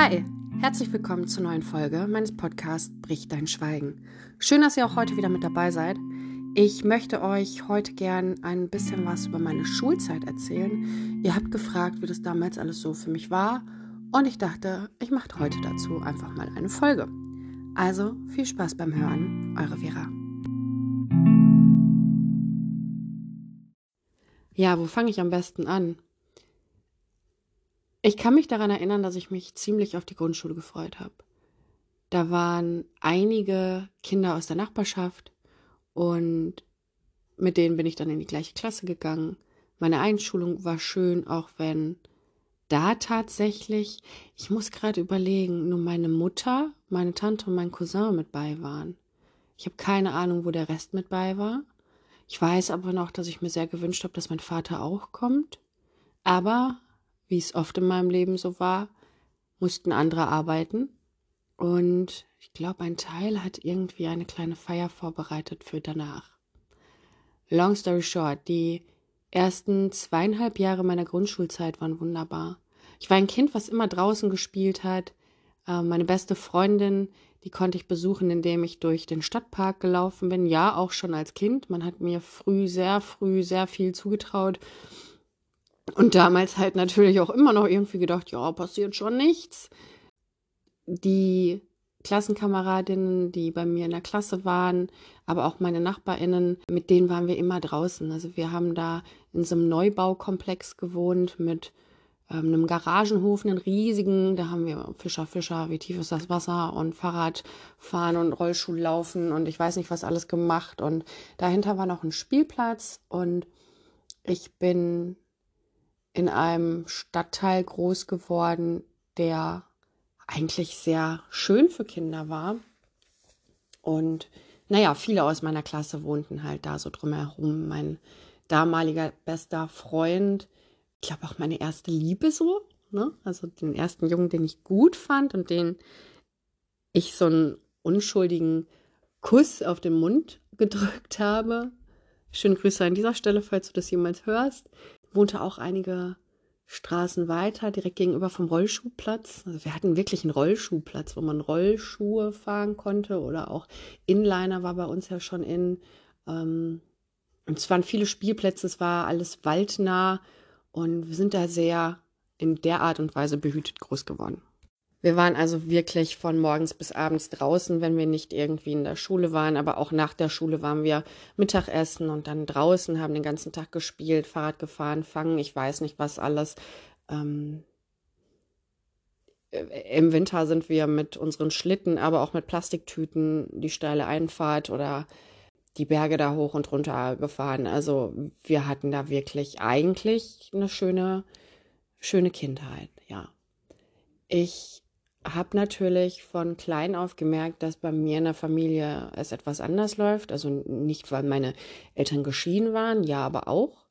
Hi, herzlich willkommen zur neuen Folge meines Podcasts Brich dein Schweigen. Schön, dass ihr auch heute wieder mit dabei seid. Ich möchte euch heute gern ein bisschen was über meine Schulzeit erzählen. Ihr habt gefragt, wie das damals alles so für mich war und ich dachte, ich mache heute dazu einfach mal eine Folge. Also viel Spaß beim Hören, eure Vera. Ja, wo fange ich am besten an? Ich kann mich daran erinnern, dass ich mich ziemlich auf die Grundschule gefreut habe. Da waren einige Kinder aus der Nachbarschaft und mit denen bin ich dann in die gleiche Klasse gegangen. Meine Einschulung war schön, auch wenn da tatsächlich, ich muss gerade überlegen, nur meine Mutter, meine Tante und mein Cousin mit bei waren. Ich habe keine Ahnung, wo der Rest mit bei war. Ich weiß aber noch, dass ich mir sehr gewünscht habe, dass mein Vater auch kommt. Aber wie es oft in meinem Leben so war, mussten andere arbeiten. Und ich glaube, ein Teil hat irgendwie eine kleine Feier vorbereitet für danach. Long story short, die ersten zweieinhalb Jahre meiner Grundschulzeit waren wunderbar. Ich war ein Kind, was immer draußen gespielt hat. Ähm, meine beste Freundin, die konnte ich besuchen, indem ich durch den Stadtpark gelaufen bin. Ja, auch schon als Kind. Man hat mir früh, sehr früh, sehr viel zugetraut. Und damals halt natürlich auch immer noch irgendwie gedacht, ja, passiert schon nichts. Die Klassenkameradinnen, die bei mir in der Klasse waren, aber auch meine Nachbarinnen, mit denen waren wir immer draußen. Also wir haben da in so einem Neubaukomplex gewohnt mit ähm, einem Garagenhof, einen riesigen. Da haben wir Fischer, Fischer, wie tief ist das Wasser und Fahrradfahren und Rollschuhlaufen und ich weiß nicht was alles gemacht. Und dahinter war noch ein Spielplatz und ich bin in einem Stadtteil groß geworden, der eigentlich sehr schön für Kinder war. Und naja, viele aus meiner Klasse wohnten halt da so drumherum. Mein damaliger bester Freund, ich glaube auch meine erste Liebe so, ne? Also den ersten Jungen, den ich gut fand und den ich so einen unschuldigen Kuss auf den Mund gedrückt habe. Schöne Grüße an dieser Stelle, falls du das jemals hörst wohnte auch einige Straßen weiter, direkt gegenüber vom Rollschuhplatz. Also wir hatten wirklich einen Rollschuhplatz, wo man Rollschuhe fahren konnte oder auch Inliner war bei uns ja schon in. Ähm, und es waren viele Spielplätze, es war alles waldnah und wir sind da sehr in der Art und Weise behütet groß geworden. Wir waren also wirklich von morgens bis abends draußen, wenn wir nicht irgendwie in der Schule waren, aber auch nach der Schule waren wir Mittagessen und dann draußen, haben den ganzen Tag gespielt, Fahrrad gefahren, fangen, ich weiß nicht was alles. Ähm, Im Winter sind wir mit unseren Schlitten, aber auch mit Plastiktüten die steile Einfahrt oder die Berge da hoch und runter gefahren. Also wir hatten da wirklich eigentlich eine schöne, schöne Kindheit, ja. Ich habe natürlich von klein auf gemerkt, dass bei mir in der Familie es etwas anders läuft. Also nicht, weil meine Eltern geschieden waren, ja, aber auch.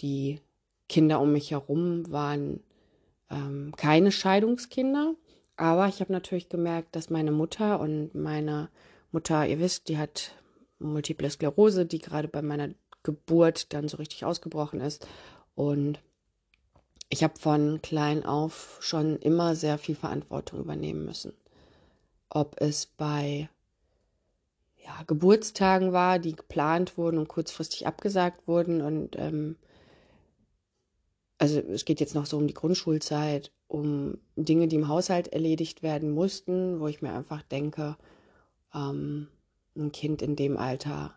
Die Kinder um mich herum waren ähm, keine Scheidungskinder. Aber ich habe natürlich gemerkt, dass meine Mutter und meine Mutter, ihr wisst, die hat multiple Sklerose, die gerade bei meiner Geburt dann so richtig ausgebrochen ist. Und ich habe von klein auf schon immer sehr viel Verantwortung übernehmen müssen. Ob es bei ja, Geburtstagen war, die geplant wurden und kurzfristig abgesagt wurden. Und ähm, also es geht jetzt noch so um die Grundschulzeit, um Dinge, die im Haushalt erledigt werden mussten, wo ich mir einfach denke, ähm, ein Kind in dem Alter,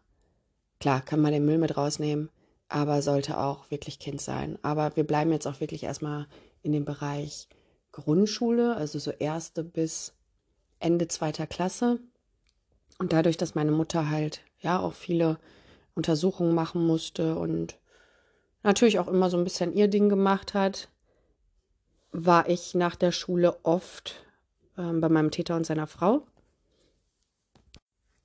klar, kann man den Müll mit rausnehmen, aber sollte auch wirklich Kind sein. Aber wir bleiben jetzt auch wirklich erstmal in dem Bereich Grundschule, also so erste bis Ende zweiter Klasse. Und dadurch, dass meine Mutter halt ja auch viele Untersuchungen machen musste und natürlich auch immer so ein bisschen ihr Ding gemacht hat, war ich nach der Schule oft äh, bei meinem Täter und seiner Frau.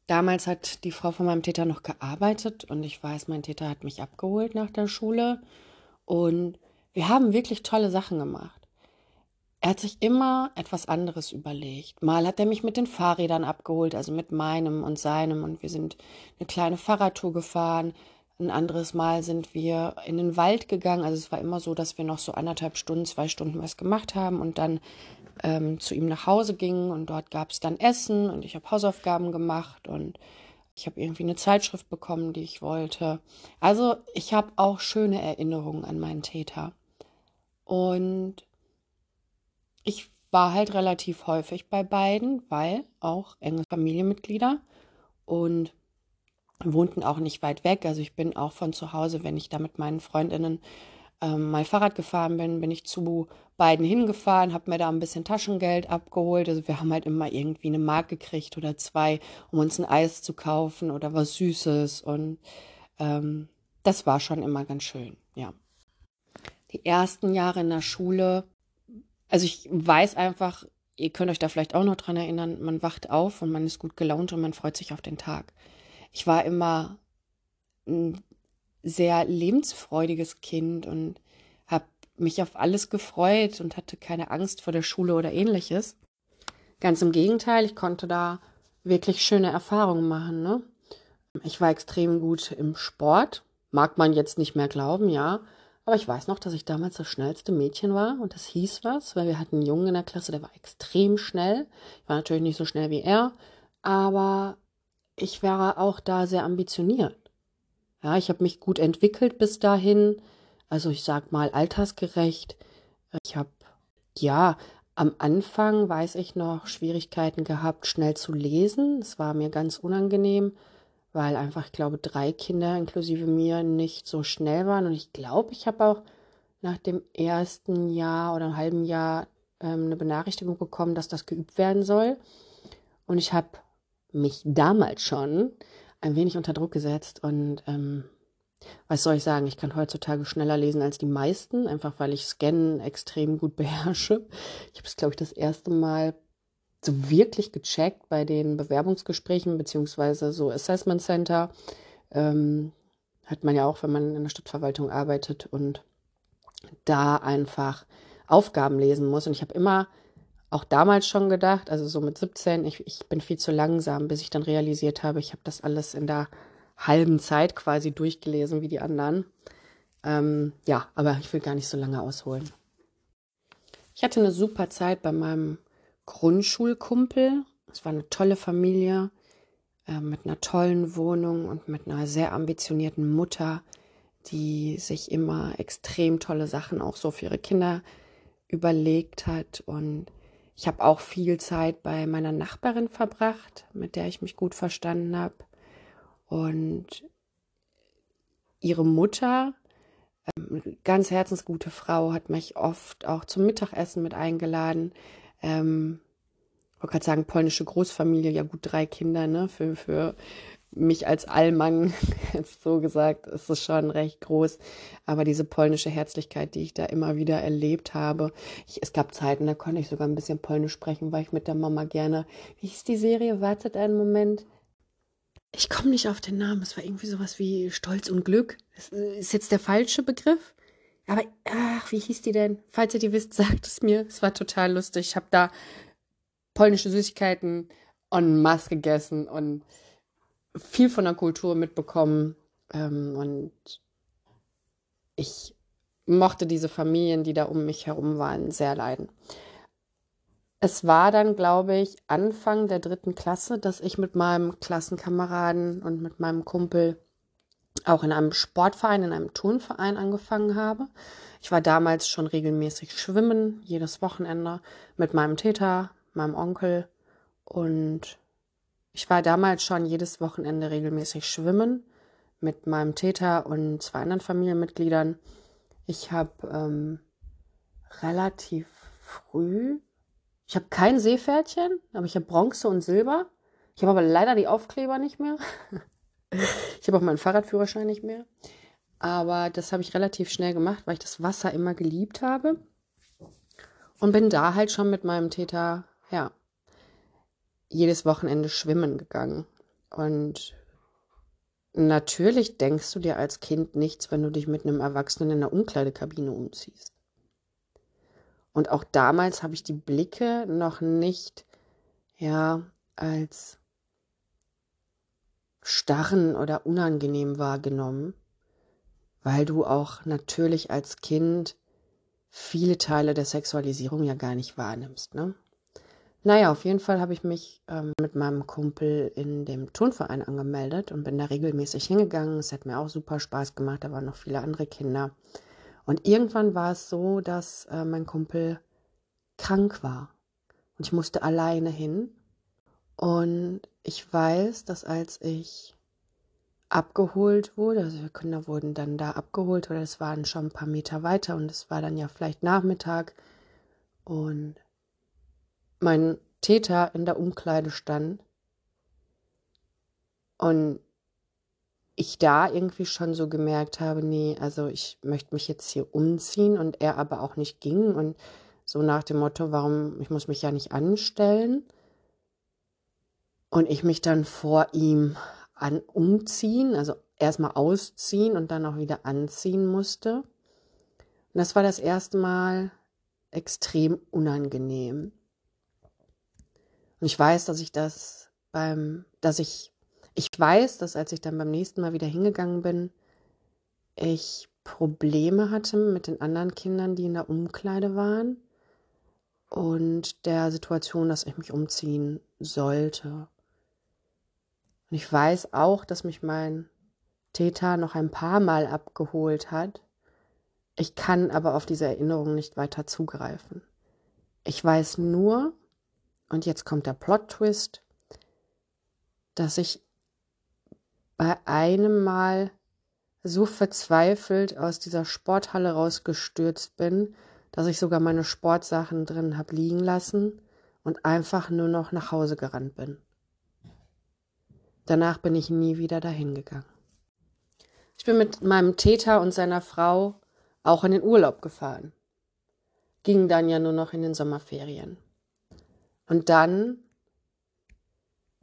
Damals hat die Frau von meinem Täter noch gearbeitet und ich weiß, mein Täter hat mich abgeholt nach der Schule und wir haben wirklich tolle Sachen gemacht. Er hat sich immer etwas anderes überlegt. Mal hat er mich mit den Fahrrädern abgeholt, also mit meinem und seinem und wir sind eine kleine Fahrradtour gefahren. Ein anderes Mal sind wir in den Wald gegangen. Also es war immer so, dass wir noch so anderthalb Stunden, zwei Stunden was gemacht haben und dann ähm, zu ihm nach Hause ging und dort gab es dann Essen und ich habe Hausaufgaben gemacht und ich habe irgendwie eine Zeitschrift bekommen, die ich wollte. Also ich habe auch schöne Erinnerungen an meinen Täter. Und ich war halt relativ häufig bei beiden, weil auch enge Familienmitglieder und wohnten auch nicht weit weg. Also ich bin auch von zu Hause, wenn ich da mit meinen Freundinnen ähm, mal Fahrrad gefahren bin, bin ich zu beiden hingefahren, habe mir da ein bisschen Taschengeld abgeholt. Also wir haben halt immer irgendwie eine Mark gekriegt oder zwei, um uns ein Eis zu kaufen oder was Süßes. Und ähm, das war schon immer ganz schön, ja. Die ersten Jahre in der Schule, also ich weiß einfach, ihr könnt euch da vielleicht auch noch dran erinnern, man wacht auf und man ist gut gelaunt und man freut sich auf den Tag. Ich war immer ein sehr lebensfreudiges Kind und habe mich auf alles gefreut und hatte keine Angst vor der Schule oder ähnliches. Ganz im Gegenteil, ich konnte da wirklich schöne Erfahrungen machen. Ne? Ich war extrem gut im Sport, mag man jetzt nicht mehr glauben, ja. Aber ich weiß noch, dass ich damals das schnellste Mädchen war und das hieß was, weil wir hatten einen Jungen in der Klasse, der war extrem schnell. Ich war natürlich nicht so schnell wie er, aber ich war auch da sehr ambitioniert. Ja, ich habe mich gut entwickelt bis dahin. Also ich sag mal altersgerecht. Ich habe ja am Anfang weiß ich noch Schwierigkeiten gehabt, schnell zu lesen. Es war mir ganz unangenehm, weil einfach, ich glaube, drei Kinder inklusive mir nicht so schnell waren. Und ich glaube, ich habe auch nach dem ersten Jahr oder einem halben Jahr ähm, eine Benachrichtigung bekommen, dass das geübt werden soll. Und ich habe mich damals schon ein wenig unter Druck gesetzt und ähm, was soll ich sagen, ich kann heutzutage schneller lesen als die meisten, einfach weil ich Scannen extrem gut beherrsche. Ich habe es, glaube ich, das erste Mal so wirklich gecheckt bei den Bewerbungsgesprächen beziehungsweise so Assessment Center. Ähm, hat man ja auch, wenn man in der Stadtverwaltung arbeitet und da einfach Aufgaben lesen muss. Und ich habe immer auch damals schon gedacht, also so mit 17, ich, ich bin viel zu langsam, bis ich dann realisiert habe, ich habe das alles in der halben Zeit quasi durchgelesen wie die anderen. Ähm, ja, aber ich will gar nicht so lange ausholen. Ich hatte eine super Zeit bei meinem Grundschulkumpel. Es war eine tolle Familie äh, mit einer tollen Wohnung und mit einer sehr ambitionierten Mutter, die sich immer extrem tolle Sachen auch so für ihre Kinder überlegt hat und ich habe auch viel Zeit bei meiner Nachbarin verbracht, mit der ich mich gut verstanden habe. Und ihre Mutter, ähm, ganz herzensgute Frau, hat mich oft auch zum Mittagessen mit eingeladen. Ähm, ich wollte gerade sagen, polnische Großfamilie, ja gut, drei Kinder, ne? Für, für mich als Allmann, jetzt so gesagt, ist es schon recht groß. Aber diese polnische Herzlichkeit, die ich da immer wieder erlebt habe. Ich, es gab Zeiten, da konnte ich sogar ein bisschen Polnisch sprechen, weil ich mit der Mama gerne. Wie hieß die Serie? Wartet einen Moment. Ich komme nicht auf den Namen. Es war irgendwie sowas wie Stolz und Glück. Das ist jetzt der falsche Begriff. Aber, ach, wie hieß die denn? Falls ihr die wisst, sagt es mir. Es war total lustig. Ich habe da polnische Süßigkeiten en masse gegessen und viel von der Kultur mitbekommen ähm, und ich mochte diese Familien, die da um mich herum waren, sehr leiden. Es war dann, glaube ich, Anfang der dritten Klasse, dass ich mit meinem Klassenkameraden und mit meinem Kumpel auch in einem Sportverein, in einem Turnverein angefangen habe. Ich war damals schon regelmäßig schwimmen, jedes Wochenende mit meinem Täter, meinem Onkel und ich war damals schon jedes Wochenende regelmäßig schwimmen mit meinem Täter und zwei anderen Familienmitgliedern. Ich habe ähm, relativ früh, ich habe kein Seepferdchen, aber ich habe Bronze und Silber. Ich habe aber leider die Aufkleber nicht mehr. ich habe auch meinen Fahrradführerschein nicht mehr. Aber das habe ich relativ schnell gemacht, weil ich das Wasser immer geliebt habe. Und bin da halt schon mit meinem Täter, ja, jedes Wochenende schwimmen gegangen. Und natürlich denkst du dir als Kind nichts, wenn du dich mit einem Erwachsenen in der Umkleidekabine umziehst. Und auch damals habe ich die Blicke noch nicht, ja, als starren oder unangenehm wahrgenommen, weil du auch natürlich als Kind viele Teile der Sexualisierung ja gar nicht wahrnimmst. Ne? Naja, auf jeden Fall habe ich mich ähm, mit meinem Kumpel in dem Turnverein angemeldet und bin da regelmäßig hingegangen. Es hat mir auch super Spaß gemacht, da waren noch viele andere Kinder. Und irgendwann war es so, dass äh, mein Kumpel krank war. Und ich musste alleine hin. Und ich weiß, dass als ich abgeholt wurde, also wir Kinder wurden dann da abgeholt oder es waren schon ein paar Meter weiter und es war dann ja vielleicht Nachmittag und mein Täter in der Umkleide stand und ich da irgendwie schon so gemerkt habe, nee, also ich möchte mich jetzt hier umziehen und er aber auch nicht ging und so nach dem Motto, warum, ich muss mich ja nicht anstellen. Und ich mich dann vor ihm an umziehen, also erstmal ausziehen und dann auch wieder anziehen musste. Und das war das erste Mal extrem unangenehm. Und ich weiß, dass ich das beim, dass ich, ich weiß, dass als ich dann beim nächsten Mal wieder hingegangen bin, ich Probleme hatte mit den anderen Kindern, die in der Umkleide waren und der Situation, dass ich mich umziehen sollte. Und ich weiß auch, dass mich mein Täter noch ein paar Mal abgeholt hat. Ich kann aber auf diese Erinnerung nicht weiter zugreifen. Ich weiß nur, und jetzt kommt der Plot-Twist, dass ich bei einem Mal so verzweifelt aus dieser Sporthalle rausgestürzt bin, dass ich sogar meine Sportsachen drin habe liegen lassen und einfach nur noch nach Hause gerannt bin. Danach bin ich nie wieder dahin gegangen. Ich bin mit meinem Täter und seiner Frau auch in den Urlaub gefahren. Ging dann ja nur noch in den Sommerferien. Und dann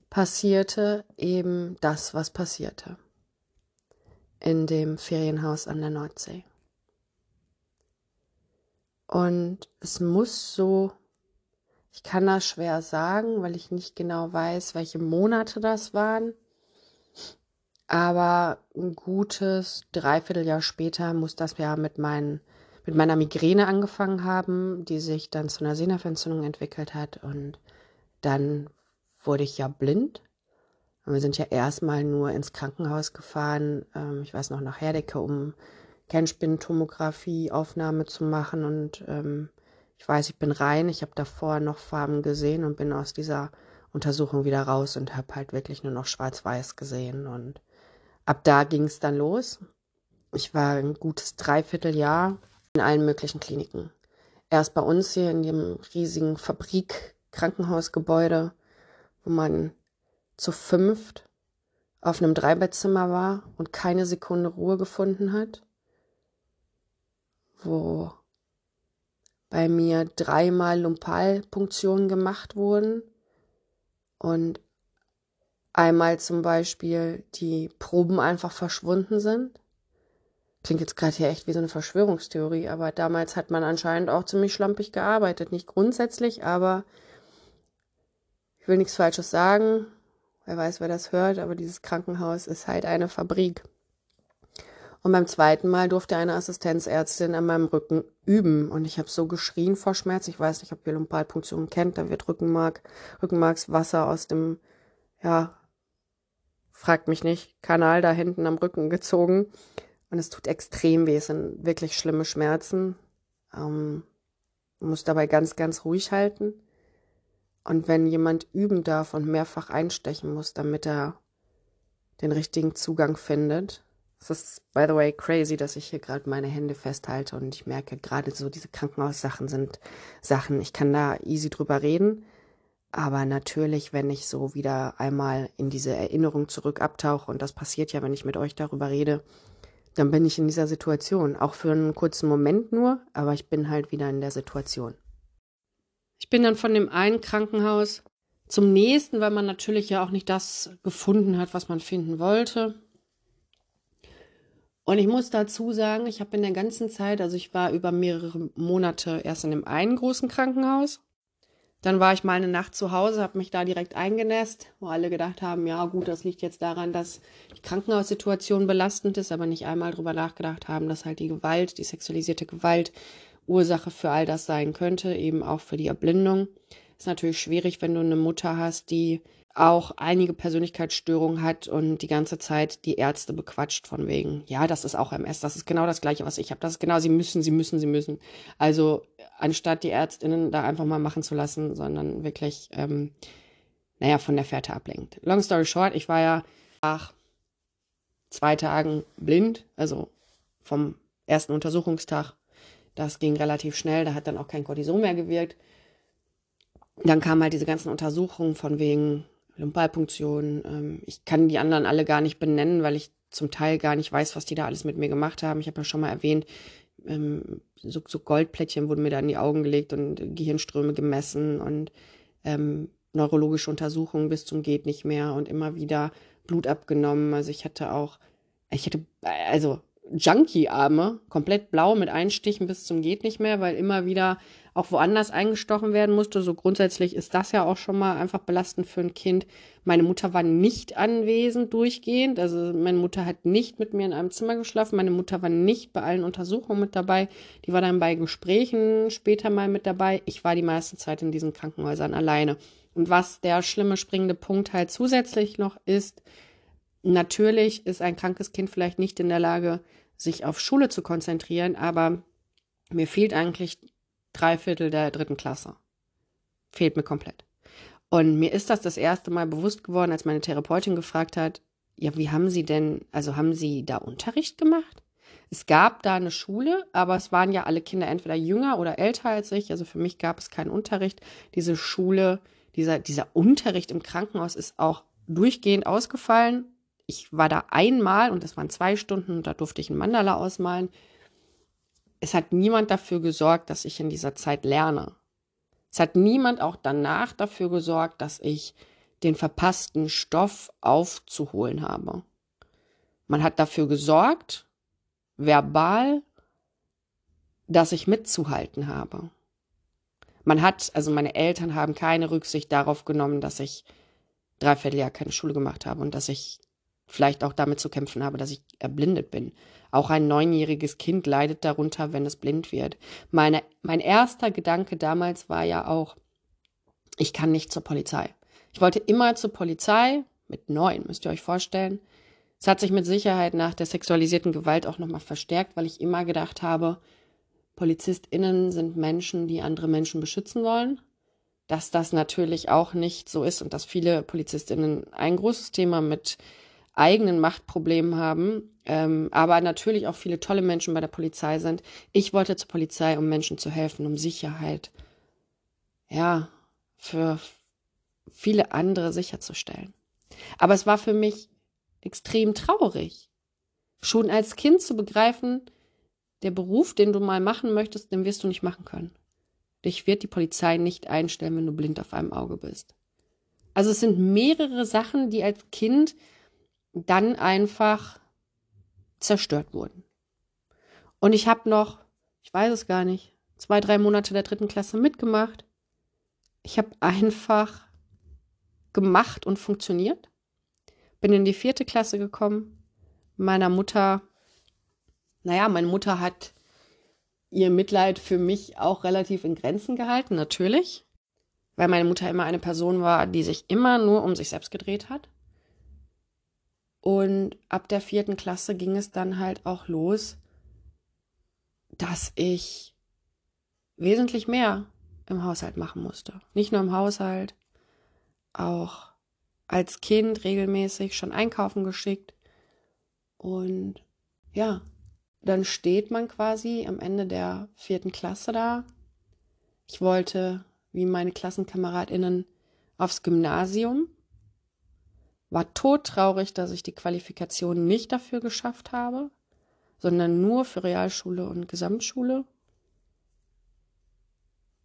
passierte eben das, was passierte. In dem Ferienhaus an der Nordsee. Und es muss so, ich kann das schwer sagen, weil ich nicht genau weiß, welche Monate das waren. Aber ein gutes Dreivierteljahr später muss das ja mit meinen mit meiner Migräne angefangen haben, die sich dann zu einer Sehnerventzündung entwickelt hat. Und dann wurde ich ja blind. Und wir sind ja erstmal nur ins Krankenhaus gefahren, ähm, ich weiß noch, nach Herdecke, um Kernspintomographie-Aufnahme zu machen. Und ähm, ich weiß, ich bin rein. Ich habe davor noch Farben gesehen und bin aus dieser Untersuchung wieder raus und habe halt wirklich nur noch schwarz-weiß gesehen. Und ab da ging es dann los. Ich war ein gutes Dreivierteljahr in allen möglichen Kliniken. Erst bei uns hier in dem riesigen Fabrik-Krankenhausgebäude, wo man zu fünft auf einem Dreibettzimmer war und keine Sekunde Ruhe gefunden hat, wo bei mir dreimal Lumpalpunktionen gemacht wurden und einmal zum Beispiel die Proben einfach verschwunden sind. Klingt jetzt gerade hier echt wie so eine Verschwörungstheorie, aber damals hat man anscheinend auch ziemlich schlampig gearbeitet. Nicht grundsätzlich, aber ich will nichts Falsches sagen. Wer weiß, wer das hört, aber dieses Krankenhaus ist halt eine Fabrik. Und beim zweiten Mal durfte eine Assistenzärztin an meinem Rücken üben. Und ich habe so geschrien vor Schmerz. Ich weiß nicht, ob ihr Lumpalpunktion kennt. Da wird Rückenmark, Rückenmarkswasser aus dem, ja, fragt mich nicht, Kanal da hinten am Rücken gezogen. Und es tut extrem weh, es sind wirklich schlimme Schmerzen. Ähm, muss dabei ganz, ganz ruhig halten. Und wenn jemand üben darf und mehrfach einstechen muss, damit er den richtigen Zugang findet, es ist, by the way, crazy, dass ich hier gerade meine Hände festhalte und ich merke, gerade so diese Krankenhaussachen sind Sachen, ich kann da easy drüber reden. Aber natürlich, wenn ich so wieder einmal in diese Erinnerung zurück abtauche, und das passiert ja, wenn ich mit euch darüber rede, dann bin ich in dieser Situation. Auch für einen kurzen Moment nur, aber ich bin halt wieder in der Situation. Ich bin dann von dem einen Krankenhaus zum nächsten, weil man natürlich ja auch nicht das gefunden hat, was man finden wollte. Und ich muss dazu sagen, ich habe in der ganzen Zeit, also ich war über mehrere Monate erst in dem einen großen Krankenhaus dann war ich mal eine Nacht zu Hause, habe mich da direkt eingenässt, wo alle gedacht haben, ja gut, das liegt jetzt daran, dass die Krankenhaussituation belastend ist, aber nicht einmal drüber nachgedacht haben, dass halt die Gewalt, die sexualisierte Gewalt Ursache für all das sein könnte, eben auch für die Erblindung. Ist natürlich schwierig, wenn du eine Mutter hast, die auch einige Persönlichkeitsstörungen hat und die ganze Zeit die Ärzte bequatscht von wegen, ja, das ist auch MS, das ist genau das gleiche, was ich habe. Das ist genau, sie müssen, sie müssen, sie müssen. Also anstatt die Ärztinnen da einfach mal machen zu lassen, sondern wirklich, ähm, naja, von der Fährte ablenkt. Long story short, ich war ja nach zwei Tagen blind, also vom ersten Untersuchungstag. Das ging relativ schnell, da hat dann auch kein Cortison mehr gewirkt. Dann kamen halt diese ganzen Untersuchungen von wegen Lumpalpunktion. Ähm, ich kann die anderen alle gar nicht benennen, weil ich zum Teil gar nicht weiß, was die da alles mit mir gemacht haben. Ich habe ja schon mal erwähnt, ähm, so, so, Goldplättchen wurden mir da in die Augen gelegt und Gehirnströme gemessen und ähm, neurologische Untersuchungen bis zum geht nicht mehr und immer wieder Blut abgenommen. Also ich hatte auch, ich hatte, also Junkie-Arme, komplett blau mit Einstichen bis zum geht nicht mehr, weil immer wieder auch woanders eingestochen werden musste. So grundsätzlich ist das ja auch schon mal einfach belastend für ein Kind. Meine Mutter war nicht anwesend durchgehend. Also meine Mutter hat nicht mit mir in einem Zimmer geschlafen. Meine Mutter war nicht bei allen Untersuchungen mit dabei. Die war dann bei Gesprächen später mal mit dabei. Ich war die meiste Zeit in diesen Krankenhäusern alleine. Und was der schlimme springende Punkt halt zusätzlich noch ist, natürlich ist ein krankes Kind vielleicht nicht in der Lage, sich auf Schule zu konzentrieren, aber mir fehlt eigentlich drei Viertel der dritten Klasse. Fehlt mir komplett. Und mir ist das das erste Mal bewusst geworden, als meine Therapeutin gefragt hat, ja, wie haben Sie denn, also haben Sie da Unterricht gemacht? Es gab da eine Schule, aber es waren ja alle Kinder entweder jünger oder älter als ich. Also für mich gab es keinen Unterricht. Diese Schule, dieser, dieser Unterricht im Krankenhaus ist auch durchgehend ausgefallen. Ich war da einmal und das waren zwei Stunden und da durfte ich ein Mandala ausmalen es hat niemand dafür gesorgt, dass ich in dieser Zeit lerne. Es hat niemand auch danach dafür gesorgt, dass ich den verpassten Stoff aufzuholen habe. Man hat dafür gesorgt, verbal, dass ich mitzuhalten habe. Man hat, also meine Eltern haben keine Rücksicht darauf genommen, dass ich dreiviertel Jahr keine Schule gemacht habe und dass ich vielleicht auch damit zu kämpfen habe, dass ich erblindet bin. Auch ein neunjähriges Kind leidet darunter, wenn es blind wird. Meine, mein erster Gedanke damals war ja auch, ich kann nicht zur Polizei. Ich wollte immer zur Polizei, mit neun, müsst ihr euch vorstellen. Es hat sich mit Sicherheit nach der sexualisierten Gewalt auch nochmal verstärkt, weil ich immer gedacht habe, PolizistInnen sind Menschen, die andere Menschen beschützen wollen. Dass das natürlich auch nicht so ist und dass viele PolizistInnen ein großes Thema mit eigenen Machtproblemen haben, ähm, aber natürlich auch viele tolle Menschen bei der Polizei sind. Ich wollte zur Polizei, um Menschen zu helfen, um Sicherheit, ja, für viele andere sicherzustellen. Aber es war für mich extrem traurig, schon als Kind zu begreifen, der Beruf, den du mal machen möchtest, den wirst du nicht machen können. Dich wird die Polizei nicht einstellen, wenn du blind auf einem Auge bist. Also es sind mehrere Sachen, die als Kind dann einfach zerstört wurden. Und ich habe noch, ich weiß es gar nicht, zwei, drei Monate der dritten Klasse mitgemacht. Ich habe einfach gemacht und funktioniert. Bin in die vierte Klasse gekommen. Meiner Mutter, naja, meine Mutter hat ihr Mitleid für mich auch relativ in Grenzen gehalten, natürlich. Weil meine Mutter immer eine Person war, die sich immer nur um sich selbst gedreht hat. Und ab der vierten Klasse ging es dann halt auch los, dass ich wesentlich mehr im Haushalt machen musste. Nicht nur im Haushalt, auch als Kind regelmäßig schon einkaufen geschickt. Und ja, dann steht man quasi am Ende der vierten Klasse da. Ich wollte, wie meine KlassenkameradInnen, aufs Gymnasium war todtraurig, dass ich die Qualifikation nicht dafür geschafft habe, sondern nur für Realschule und Gesamtschule.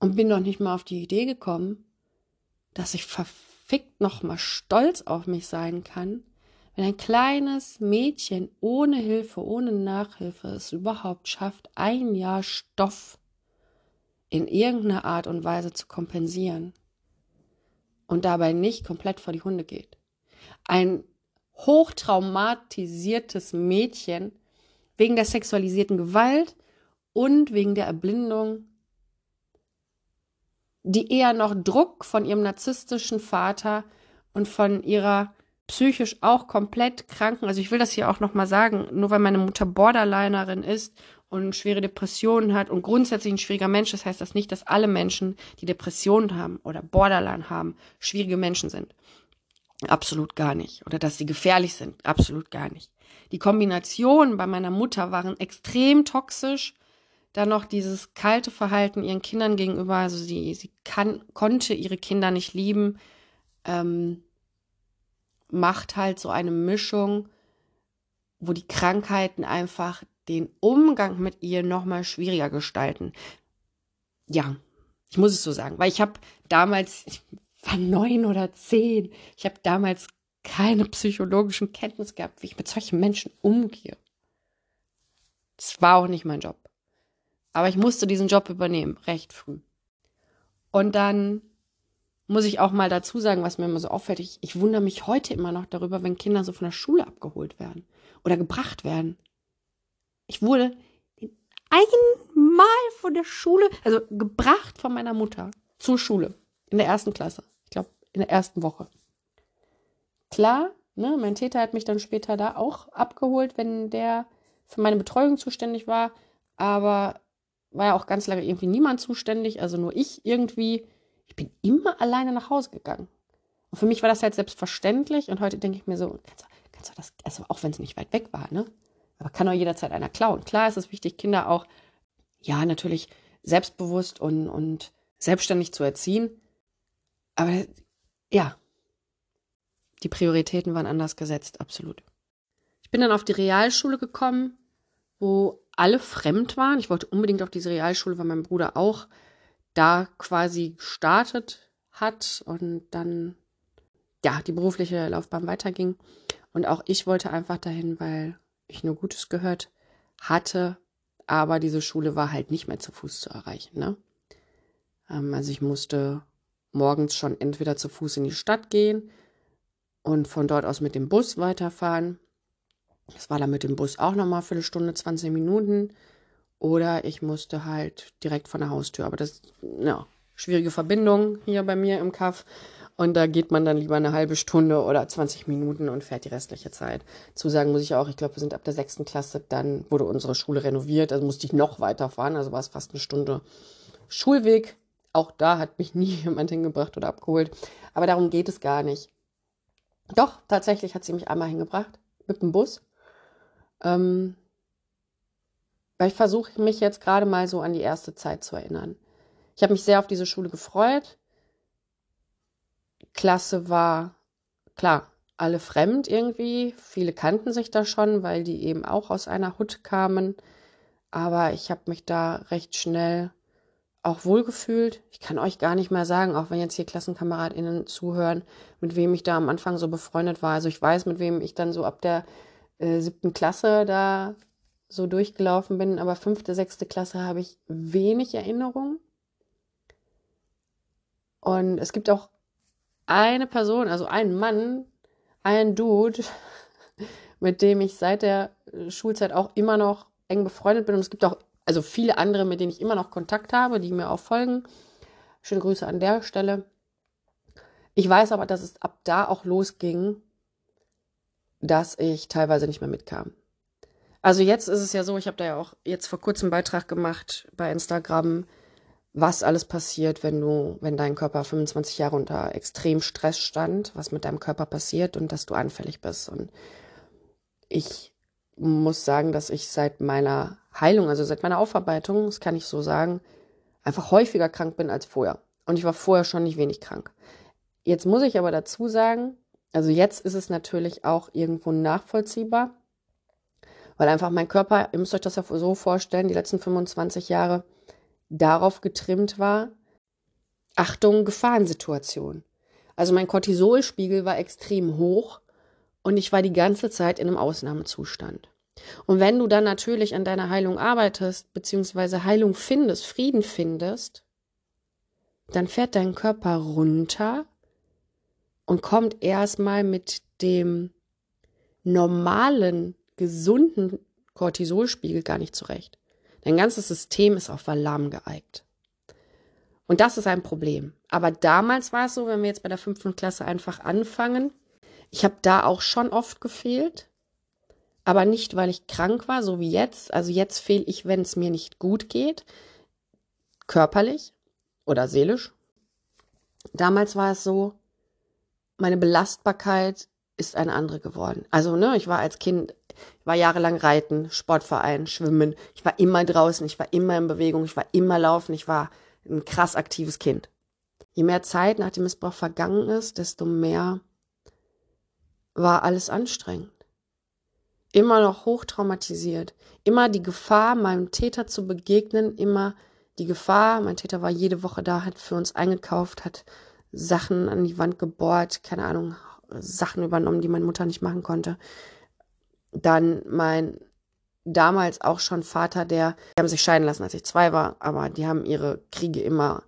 Und bin doch nicht mal auf die Idee gekommen, dass ich verfickt noch mal stolz auf mich sein kann, wenn ein kleines Mädchen ohne Hilfe, ohne Nachhilfe es überhaupt schafft, ein Jahr Stoff in irgendeiner Art und Weise zu kompensieren und dabei nicht komplett vor die Hunde geht ein hochtraumatisiertes Mädchen wegen der sexualisierten Gewalt und wegen der Erblindung, die eher noch Druck von ihrem narzisstischen Vater und von ihrer psychisch auch komplett kranken, also ich will das hier auch nochmal sagen, nur weil meine Mutter Borderlinerin ist und schwere Depressionen hat und grundsätzlich ein schwieriger Mensch ist, heißt das nicht, dass alle Menschen, die Depressionen haben oder Borderline haben, schwierige Menschen sind. Absolut gar nicht. Oder dass sie gefährlich sind. Absolut gar nicht. Die Kombinationen bei meiner Mutter waren extrem toxisch. Dann noch dieses kalte Verhalten ihren Kindern gegenüber. Also sie, sie kann, konnte ihre Kinder nicht lieben. Ähm, macht halt so eine Mischung, wo die Krankheiten einfach den Umgang mit ihr nochmal schwieriger gestalten. Ja, ich muss es so sagen, weil ich habe damals, war neun oder zehn, ich habe damals keine psychologischen Kenntnisse gehabt, wie ich mit solchen Menschen umgehe. Das war auch nicht mein Job. Aber ich musste diesen Job übernehmen, recht früh. Und dann muss ich auch mal dazu sagen, was mir immer so auffällt. Ich, ich wundere mich heute immer noch darüber, wenn Kinder so von der Schule abgeholt werden oder gebracht werden. Ich wurde einmal von der Schule, also gebracht von meiner Mutter zur Schule in der ersten Klasse. In der ersten Woche. Klar, ne, mein Täter hat mich dann später da auch abgeholt, wenn der für meine Betreuung zuständig war. Aber war ja auch ganz lange irgendwie niemand zuständig, also nur ich irgendwie. Ich bin immer alleine nach Hause gegangen. Und für mich war das halt selbstverständlich. Und heute denke ich mir so, kannst du, kannst du das, also auch wenn es nicht weit weg war, ne? Aber kann auch jederzeit einer klauen. Klar ist es wichtig, Kinder auch, ja, natürlich selbstbewusst und, und selbstständig zu erziehen. Aber ja, die Prioritäten waren anders gesetzt, absolut. Ich bin dann auf die Realschule gekommen, wo alle fremd waren. Ich wollte unbedingt auf diese Realschule, weil mein Bruder auch da quasi gestartet hat und dann ja die berufliche Laufbahn weiterging. Und auch ich wollte einfach dahin, weil ich nur Gutes gehört hatte, aber diese Schule war halt nicht mehr zu Fuß zu erreichen. Ne? Ähm, also ich musste morgens schon entweder zu Fuß in die Stadt gehen und von dort aus mit dem Bus weiterfahren. Das war dann mit dem Bus auch nochmal für eine Stunde, 20 Minuten. Oder ich musste halt direkt von der Haustür. Aber das, ja, schwierige Verbindung hier bei mir im Kaff. Und da geht man dann lieber eine halbe Stunde oder 20 Minuten und fährt die restliche Zeit. Zusagen muss ich auch, ich glaube, wir sind ab der sechsten Klasse, dann wurde unsere Schule renoviert, also musste ich noch weiterfahren, also war es fast eine Stunde Schulweg. Auch da hat mich nie jemand hingebracht oder abgeholt. Aber darum geht es gar nicht. Doch, tatsächlich hat sie mich einmal hingebracht mit dem Bus. Ähm, weil ich versuche mich jetzt gerade mal so an die erste Zeit zu erinnern. Ich habe mich sehr auf diese Schule gefreut. Klasse war, klar, alle fremd irgendwie. Viele kannten sich da schon, weil die eben auch aus einer Hut kamen. Aber ich habe mich da recht schnell auch wohlgefühlt. Ich kann euch gar nicht mehr sagen, auch wenn jetzt hier KlassenkameradInnen zuhören, mit wem ich da am Anfang so befreundet war. Also ich weiß, mit wem ich dann so ab der äh, siebten Klasse da so durchgelaufen bin, aber fünfte, sechste Klasse habe ich wenig Erinnerung. Und es gibt auch eine Person, also einen Mann, einen Dude, mit dem ich seit der Schulzeit auch immer noch eng befreundet bin. Und es gibt auch also viele andere, mit denen ich immer noch Kontakt habe, die mir auch folgen. Schöne Grüße an der Stelle. Ich weiß aber, dass es ab da auch losging, dass ich teilweise nicht mehr mitkam. Also jetzt ist es ja so, ich habe da ja auch jetzt vor kurzem einen Beitrag gemacht bei Instagram, was alles passiert, wenn du, wenn dein Körper 25 Jahre unter extrem Stress stand, was mit deinem Körper passiert und dass du anfällig bist. Und ich muss sagen, dass ich seit meiner Heilung, also seit meiner Aufarbeitung, das kann ich so sagen, einfach häufiger krank bin als vorher. Und ich war vorher schon nicht wenig krank. Jetzt muss ich aber dazu sagen, also jetzt ist es natürlich auch irgendwo nachvollziehbar, weil einfach mein Körper, ihr müsst euch das ja so vorstellen, die letzten 25 Jahre darauf getrimmt war, Achtung, Gefahrensituation. Also mein Cortisolspiegel war extrem hoch und ich war die ganze Zeit in einem Ausnahmezustand. Und wenn du dann natürlich an deiner Heilung arbeitest, beziehungsweise Heilung findest, Frieden findest, dann fährt dein Körper runter und kommt erstmal mit dem normalen, gesunden Cortisolspiegel gar nicht zurecht. Dein ganzes System ist auf Alarm geeigt. Und das ist ein Problem. Aber damals war es so, wenn wir jetzt bei der fünften Klasse einfach anfangen, ich habe da auch schon oft gefehlt, aber nicht, weil ich krank war, so wie jetzt. Also jetzt fehle ich, wenn es mir nicht gut geht, körperlich oder seelisch. Damals war es so, meine Belastbarkeit ist eine andere geworden. Also, ne, ich war als Kind, war jahrelang reiten, Sportverein, schwimmen. Ich war immer draußen, ich war immer in Bewegung, ich war immer laufen, ich war ein krass aktives Kind. Je mehr Zeit nach dem Missbrauch vergangen ist, desto mehr war alles anstrengend. Immer noch hochtraumatisiert. Immer die Gefahr, meinem Täter zu begegnen, immer die Gefahr, mein Täter war jede Woche da, hat für uns eingekauft, hat Sachen an die Wand gebohrt, keine Ahnung, Sachen übernommen, die meine Mutter nicht machen konnte. Dann mein damals auch schon Vater, der, die haben sich scheiden lassen, als ich zwei war, aber die haben ihre Kriege immer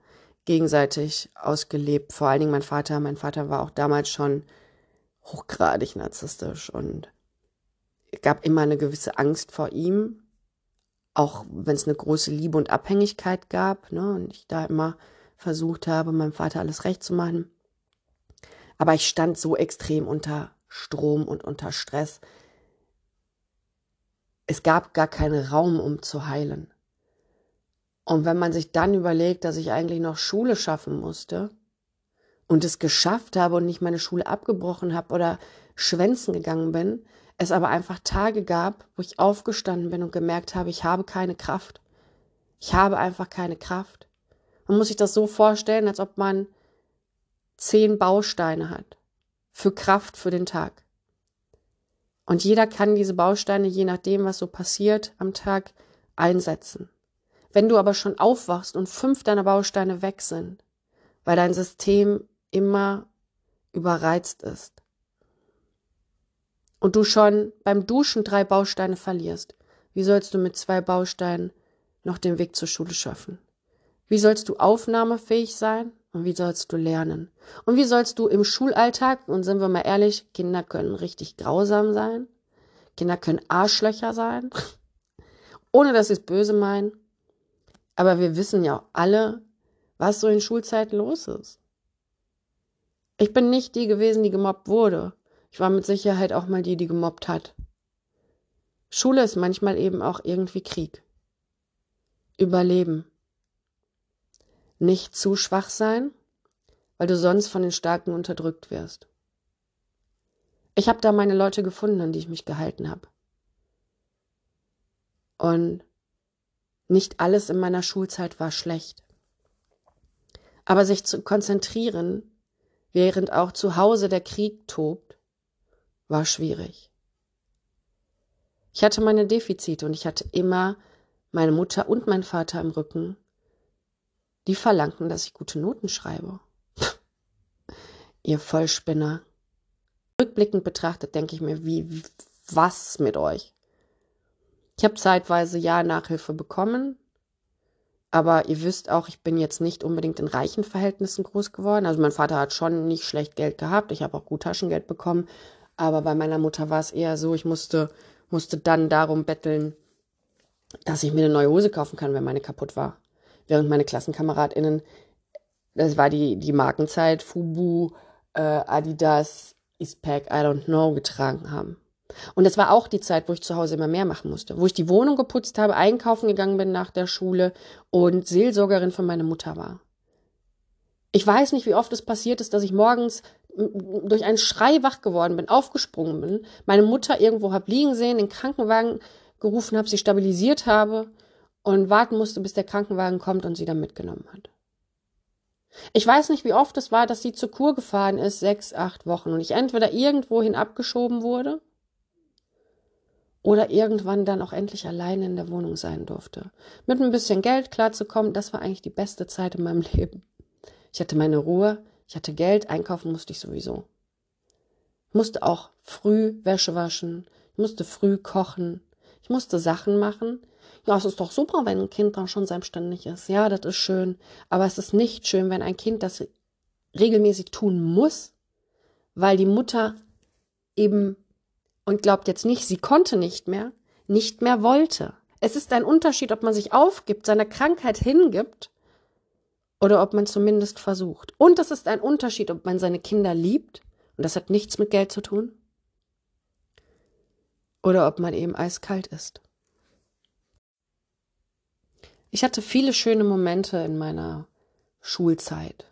gegenseitig ausgelebt. Vor allen Dingen mein Vater. Mein Vater war auch damals schon hochgradig narzisstisch und gab immer eine gewisse Angst vor ihm, auch wenn es eine große Liebe und Abhängigkeit gab, ne, und ich da immer versucht habe, meinem Vater alles recht zu machen. Aber ich stand so extrem unter Strom und unter Stress. Es gab gar keinen Raum, um zu heilen. Und wenn man sich dann überlegt, dass ich eigentlich noch Schule schaffen musste und es geschafft habe und nicht meine Schule abgebrochen habe oder schwänzen gegangen bin, es aber einfach Tage gab, wo ich aufgestanden bin und gemerkt habe, ich habe keine Kraft. Ich habe einfach keine Kraft. Man muss sich das so vorstellen, als ob man zehn Bausteine hat für Kraft für den Tag. Und jeder kann diese Bausteine, je nachdem, was so passiert am Tag, einsetzen. Wenn du aber schon aufwachst und fünf deiner Bausteine weg sind, weil dein System immer überreizt ist und du schon beim Duschen drei Bausteine verlierst, wie sollst du mit zwei Bausteinen noch den Weg zur Schule schaffen? Wie sollst du aufnahmefähig sein und wie sollst du lernen? Und wie sollst du im Schulalltag, und sind wir mal ehrlich, Kinder können richtig grausam sein, Kinder können Arschlöcher sein, ohne dass sie es böse meinen, aber wir wissen ja alle, was so in Schulzeiten los ist. Ich bin nicht die gewesen, die gemobbt wurde. Ich war mit Sicherheit auch mal die, die gemobbt hat. Schule ist manchmal eben auch irgendwie Krieg. Überleben. Nicht zu schwach sein, weil du sonst von den Starken unterdrückt wirst. Ich habe da meine Leute gefunden, an die ich mich gehalten habe. Und nicht alles in meiner Schulzeit war schlecht. Aber sich zu konzentrieren, während auch zu Hause der Krieg tobt, war schwierig. Ich hatte meine Defizite und ich hatte immer meine Mutter und mein Vater im Rücken, die verlangten, dass ich gute Noten schreibe. Ihr Vollspinner. Rückblickend betrachtet denke ich mir, wie, was mit euch? Ich habe zeitweise ja Nachhilfe bekommen, aber ihr wisst auch, ich bin jetzt nicht unbedingt in reichen Verhältnissen groß geworden. Also mein Vater hat schon nicht schlecht Geld gehabt. Ich habe auch gut Taschengeld bekommen. Aber bei meiner Mutter war es eher so, ich musste, musste dann darum betteln, dass ich mir eine neue Hose kaufen kann, wenn meine kaputt war. Während meine KlassenkameradInnen, das war die, die Markenzeit, Fubu, äh, Adidas, Eastpak, I don't know, getragen haben. Und das war auch die Zeit, wo ich zu Hause immer mehr machen musste, wo ich die Wohnung geputzt habe, einkaufen gegangen bin nach der Schule und Seelsorgerin von meiner Mutter war. Ich weiß nicht, wie oft es passiert ist, dass ich morgens durch einen Schrei wach geworden bin, aufgesprungen bin, meine Mutter irgendwo hab liegen sehen, den Krankenwagen gerufen habe, sie stabilisiert habe und warten musste, bis der Krankenwagen kommt und sie dann mitgenommen hat. Ich weiß nicht, wie oft es war, dass sie zur Kur gefahren ist, sechs, acht Wochen, und ich entweder irgendwohin abgeschoben wurde oder irgendwann dann auch endlich alleine in der Wohnung sein durfte. Mit ein bisschen Geld klarzukommen, das war eigentlich die beste Zeit in meinem Leben. Ich hatte meine Ruhe, ich hatte Geld, einkaufen musste ich sowieso. Ich musste auch früh Wäsche waschen, ich musste früh kochen, ich musste Sachen machen. Ja, es ist doch super, wenn ein Kind dann schon selbstständig ist. Ja, das ist schön. Aber es ist nicht schön, wenn ein Kind das regelmäßig tun muss, weil die Mutter eben und glaubt jetzt nicht, sie konnte nicht mehr, nicht mehr wollte. Es ist ein Unterschied, ob man sich aufgibt, seiner Krankheit hingibt oder ob man zumindest versucht. Und es ist ein Unterschied, ob man seine Kinder liebt, und das hat nichts mit Geld zu tun, oder ob man eben eiskalt ist. Ich hatte viele schöne Momente in meiner Schulzeit.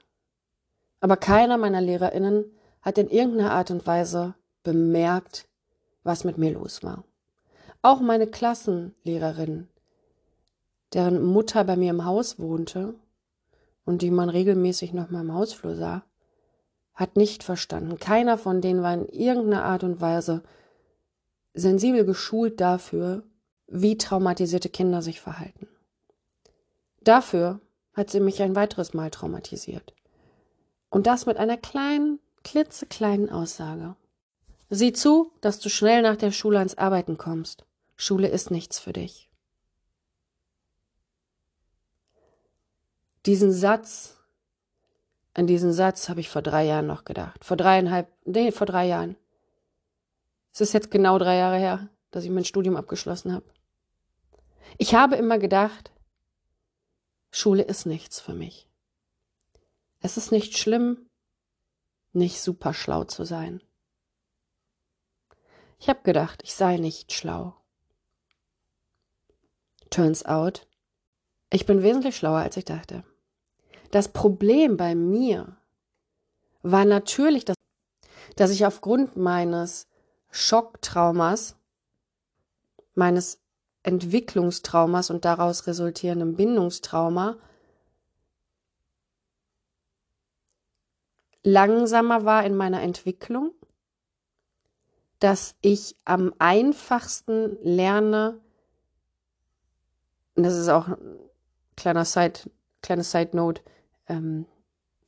Aber keiner meiner Lehrerinnen hat in irgendeiner Art und Weise bemerkt, was mit mir los war. Auch meine Klassenlehrerin, deren Mutter bei mir im Haus wohnte und die man regelmäßig noch mal im Hausflur sah, hat nicht verstanden. Keiner von denen war in irgendeiner Art und Weise sensibel geschult dafür, wie traumatisierte Kinder sich verhalten. Dafür hat sie mich ein weiteres Mal traumatisiert. Und das mit einer kleinen, klitzekleinen Aussage. Sieh zu, dass du schnell nach der Schule ans Arbeiten kommst. Schule ist nichts für dich. Diesen Satz, an diesen Satz habe ich vor drei Jahren noch gedacht. Vor dreieinhalb, nee, vor drei Jahren. Es ist jetzt genau drei Jahre her, dass ich mein Studium abgeschlossen habe. Ich habe immer gedacht, Schule ist nichts für mich. Es ist nicht schlimm, nicht super schlau zu sein. Ich habe gedacht, ich sei nicht schlau. Turns out, ich bin wesentlich schlauer, als ich dachte. Das Problem bei mir war natürlich, dass, dass ich aufgrund meines Schocktraumas, meines Entwicklungstraumas und daraus resultierendem Bindungstrauma langsamer war in meiner Entwicklung, dass ich am einfachsten lerne, und das ist auch ein kleiner Side, kleine Side Note, ähm,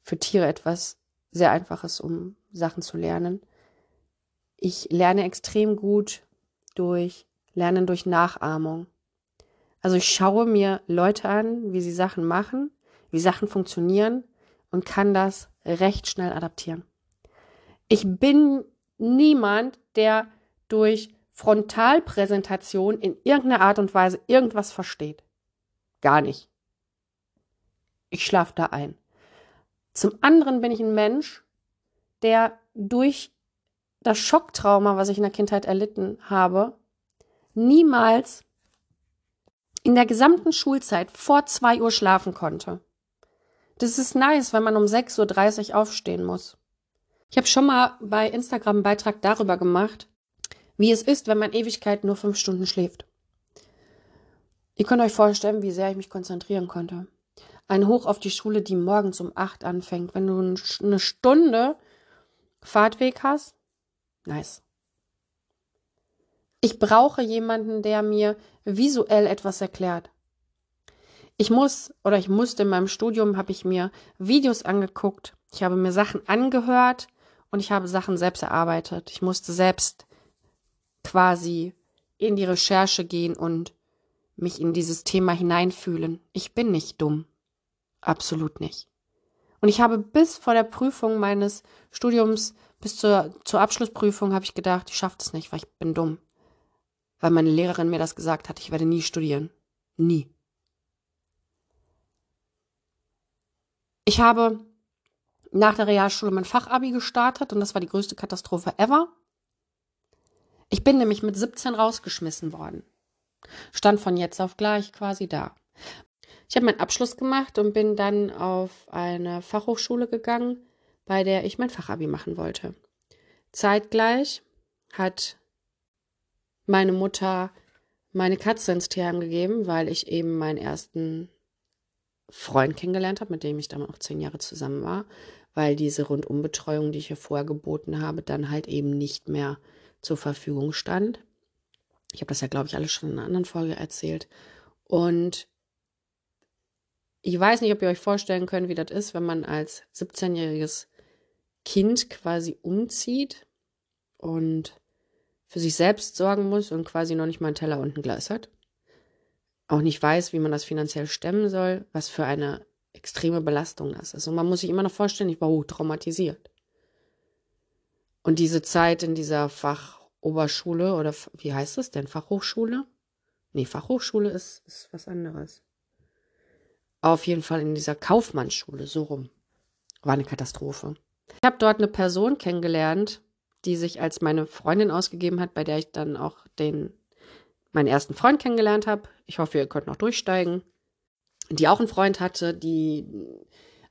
für Tiere etwas sehr Einfaches, um Sachen zu lernen. Ich lerne extrem gut durch Lernen durch Nachahmung. Also ich schaue mir Leute an, wie sie Sachen machen, wie Sachen funktionieren und kann das recht schnell adaptieren. Ich bin niemand, der durch Frontalpräsentation in irgendeiner Art und Weise irgendwas versteht. Gar nicht. Ich schlafe da ein. Zum anderen bin ich ein Mensch, der durch das Schocktrauma, was ich in der Kindheit erlitten habe, niemals in der gesamten Schulzeit vor zwei Uhr schlafen konnte. Das ist nice, wenn man um 6.30 Uhr aufstehen muss. Ich habe schon mal bei Instagram einen Beitrag darüber gemacht, wie es ist, wenn man Ewigkeit nur fünf Stunden schläft. Ihr könnt euch vorstellen, wie sehr ich mich konzentrieren konnte. Ein Hoch auf die Schule, die morgens um acht anfängt. Wenn du eine Stunde Fahrtweg hast, nice. Ich brauche jemanden, der mir visuell etwas erklärt. Ich muss oder ich musste in meinem Studium, habe ich mir Videos angeguckt, ich habe mir Sachen angehört und ich habe Sachen selbst erarbeitet. Ich musste selbst quasi in die Recherche gehen und mich in dieses Thema hineinfühlen. Ich bin nicht dumm. Absolut nicht. Und ich habe bis vor der Prüfung meines Studiums, bis zur, zur Abschlussprüfung, habe ich gedacht, ich schaffe das nicht, weil ich bin dumm. Weil meine Lehrerin mir das gesagt hat, ich werde nie studieren. Nie. Ich habe nach der Realschule mein Fachabi gestartet und das war die größte Katastrophe ever. Ich bin nämlich mit 17 rausgeschmissen worden. Stand von jetzt auf gleich quasi da. Ich habe meinen Abschluss gemacht und bin dann auf eine Fachhochschule gegangen, bei der ich mein Fachabi machen wollte. Zeitgleich hat meine Mutter meine Katze ins Tierheim gegeben, weil ich eben meinen ersten Freund kennengelernt habe, mit dem ich dann auch zehn Jahre zusammen war, weil diese Rundumbetreuung, die ich hier vorher geboten habe, dann halt eben nicht mehr zur Verfügung stand. Ich habe das ja, glaube ich, alles schon in einer anderen Folge erzählt. Und ich weiß nicht, ob ihr euch vorstellen könnt, wie das ist, wenn man als 17-jähriges Kind quasi umzieht und für sich selbst sorgen muss und quasi noch nicht mal einen Teller und ein Glas hat auch nicht weiß, wie man das finanziell stemmen soll, was für eine extreme Belastung das ist. Und man muss sich immer noch vorstellen, ich war hoch traumatisiert. Und diese Zeit in dieser Fachoberschule oder wie heißt es denn, Fachhochschule? Nee, Fachhochschule ist, ist was anderes. Auf jeden Fall in dieser Kaufmannsschule, so rum. War eine Katastrophe. Ich habe dort eine Person kennengelernt, die sich als meine Freundin ausgegeben hat, bei der ich dann auch den meinen ersten Freund kennengelernt habe. Ich hoffe, ihr könnt noch durchsteigen. Die auch einen Freund hatte, die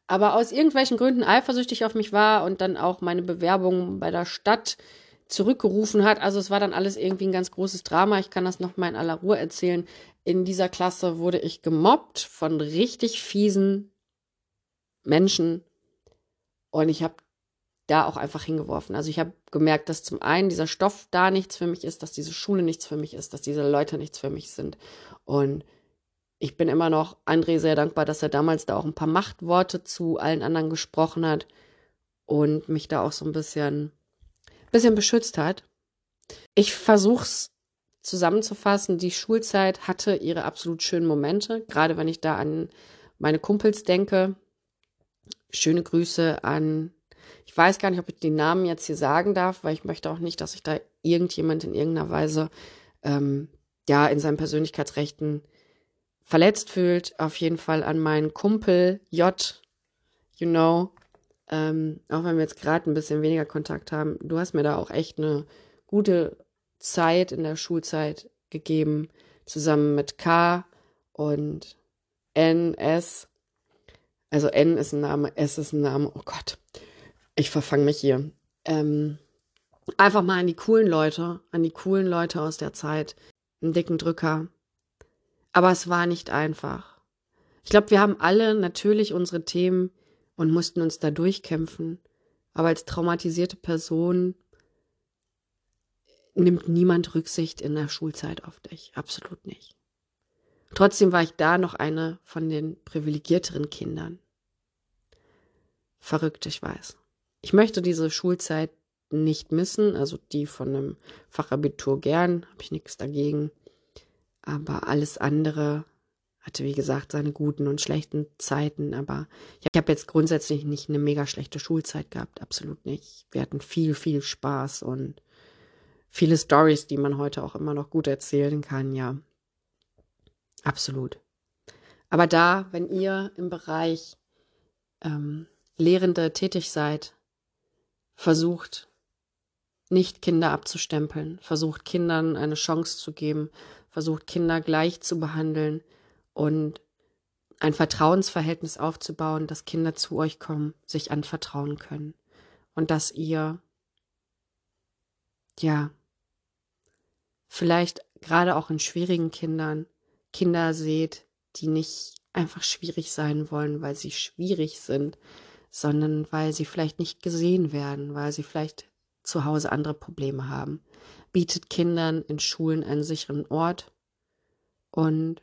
aber aus irgendwelchen Gründen eifersüchtig auf mich war und dann auch meine Bewerbung bei der Stadt zurückgerufen hat. Also es war dann alles irgendwie ein ganz großes Drama. Ich kann das noch mal in aller Ruhe erzählen. In dieser Klasse wurde ich gemobbt von richtig fiesen Menschen und ich habe da auch einfach hingeworfen. Also ich habe gemerkt, dass zum einen dieser Stoff da nichts für mich ist, dass diese Schule nichts für mich ist, dass diese Leute nichts für mich sind. Und ich bin immer noch André sehr dankbar, dass er damals da auch ein paar Machtworte zu allen anderen gesprochen hat und mich da auch so ein bisschen, bisschen beschützt hat. Ich versuch's zusammenzufassen. Die Schulzeit hatte ihre absolut schönen Momente, gerade wenn ich da an meine Kumpels denke. Schöne Grüße an ich weiß gar nicht, ob ich den Namen jetzt hier sagen darf, weil ich möchte auch nicht, dass sich da irgendjemand in irgendeiner Weise ähm, ja in seinen Persönlichkeitsrechten verletzt fühlt. Auf jeden Fall an meinen Kumpel J, you know, ähm, auch wenn wir jetzt gerade ein bisschen weniger Kontakt haben. Du hast mir da auch echt eine gute Zeit in der Schulzeit gegeben, zusammen mit K und N, S. Also N ist ein Name, S ist ein Name. Oh Gott. Ich verfange mich hier. Ähm, einfach mal an die coolen Leute, an die coolen Leute aus der Zeit. Einen dicken Drücker. Aber es war nicht einfach. Ich glaube, wir haben alle natürlich unsere Themen und mussten uns da durchkämpfen. Aber als traumatisierte Person nimmt niemand Rücksicht in der Schulzeit auf dich. Absolut nicht. Trotzdem war ich da noch eine von den privilegierteren Kindern. Verrückt, ich weiß. Ich möchte diese Schulzeit nicht missen, also die von einem Fachabitur gern, habe ich nichts dagegen. Aber alles andere hatte, wie gesagt, seine guten und schlechten Zeiten. Aber ich habe jetzt grundsätzlich nicht eine mega schlechte Schulzeit gehabt, absolut nicht. Wir hatten viel, viel Spaß und viele Stories, die man heute auch immer noch gut erzählen kann, ja. Absolut. Aber da, wenn ihr im Bereich ähm, Lehrende tätig seid, versucht nicht Kinder abzustempeln, versucht Kindern eine Chance zu geben, versucht Kinder gleich zu behandeln und ein Vertrauensverhältnis aufzubauen, dass Kinder zu euch kommen, sich anvertrauen können und dass ihr ja vielleicht gerade auch in schwierigen Kindern Kinder seht, die nicht einfach schwierig sein wollen, weil sie schwierig sind, sondern weil sie vielleicht nicht gesehen werden, weil sie vielleicht zu Hause andere Probleme haben. Bietet Kindern in Schulen einen sicheren Ort und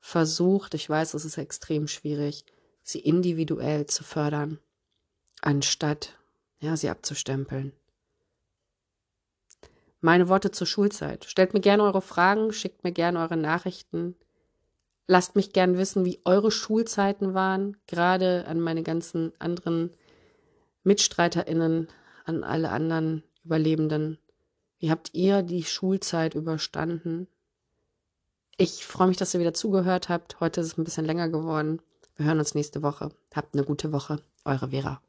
versucht, ich weiß, es ist extrem schwierig, sie individuell zu fördern, anstatt ja, sie abzustempeln. Meine Worte zur Schulzeit. Stellt mir gerne eure Fragen, schickt mir gerne eure Nachrichten. Lasst mich gern wissen, wie eure Schulzeiten waren, gerade an meine ganzen anderen MitstreiterInnen, an alle anderen Überlebenden. Wie habt ihr die Schulzeit überstanden? Ich freue mich, dass ihr wieder zugehört habt. Heute ist es ein bisschen länger geworden. Wir hören uns nächste Woche. Habt eine gute Woche. Eure Vera.